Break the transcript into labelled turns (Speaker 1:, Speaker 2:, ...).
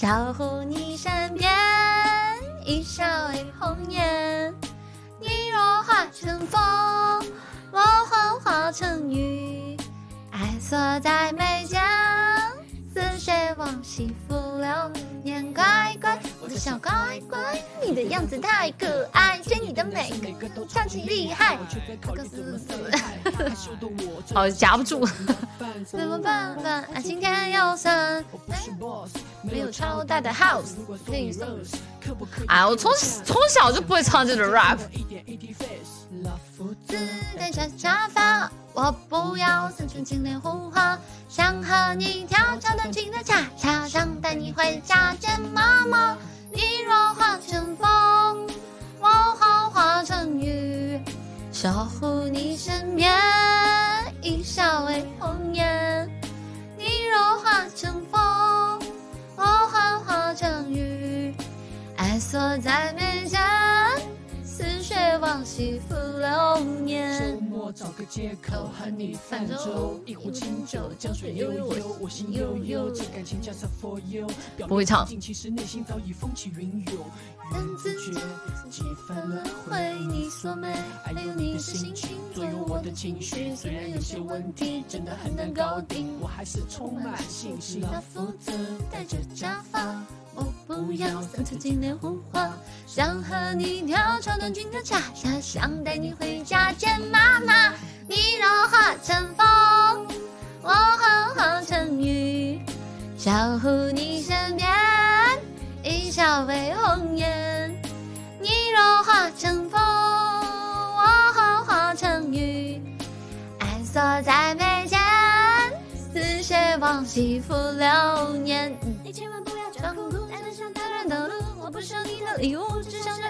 Speaker 1: 守护你身边，一笑为红颜。你若化成风，我幻化成雨，爱锁在眉间，似水往昔浮流年。乖乖，我的小乖乖，你的样子太可爱，追你的每个都超级厉害。这个死死，好夹不住，怎么办办？啊，今天又算没有超大的 house，可以送。哎，我从从小就不会唱这种 rap。自带着假发，我不要三寸金莲胡花，想和你跳超短裙的恰恰，想带你回家见妈妈。你若化成风，我好化成雨，守护你身边，一笑为红颜。爱锁在眉间。往昔浮流年。周末找个借口和你泛舟，一壶清酒，江水悠悠，我心悠悠，这感情 just for you。不会唱。其实内心早已风起云涌。但自觉几番轮回你所美，还有你的心情左右我的情绪。虽然有些问题真的很难搞定，我还是充满信心。他负责戴着假发。要三寸金莲红花，想和你跳超短裙的恰恰，想带你回家见妈妈。你若化成风，我幻化成雨，守护你身边，一笑为红颜。你若化成风，我幻化成雨，爱锁在眉间，似水往昔浮流年。你千万不要装酷。我不收你的礼物，只想着。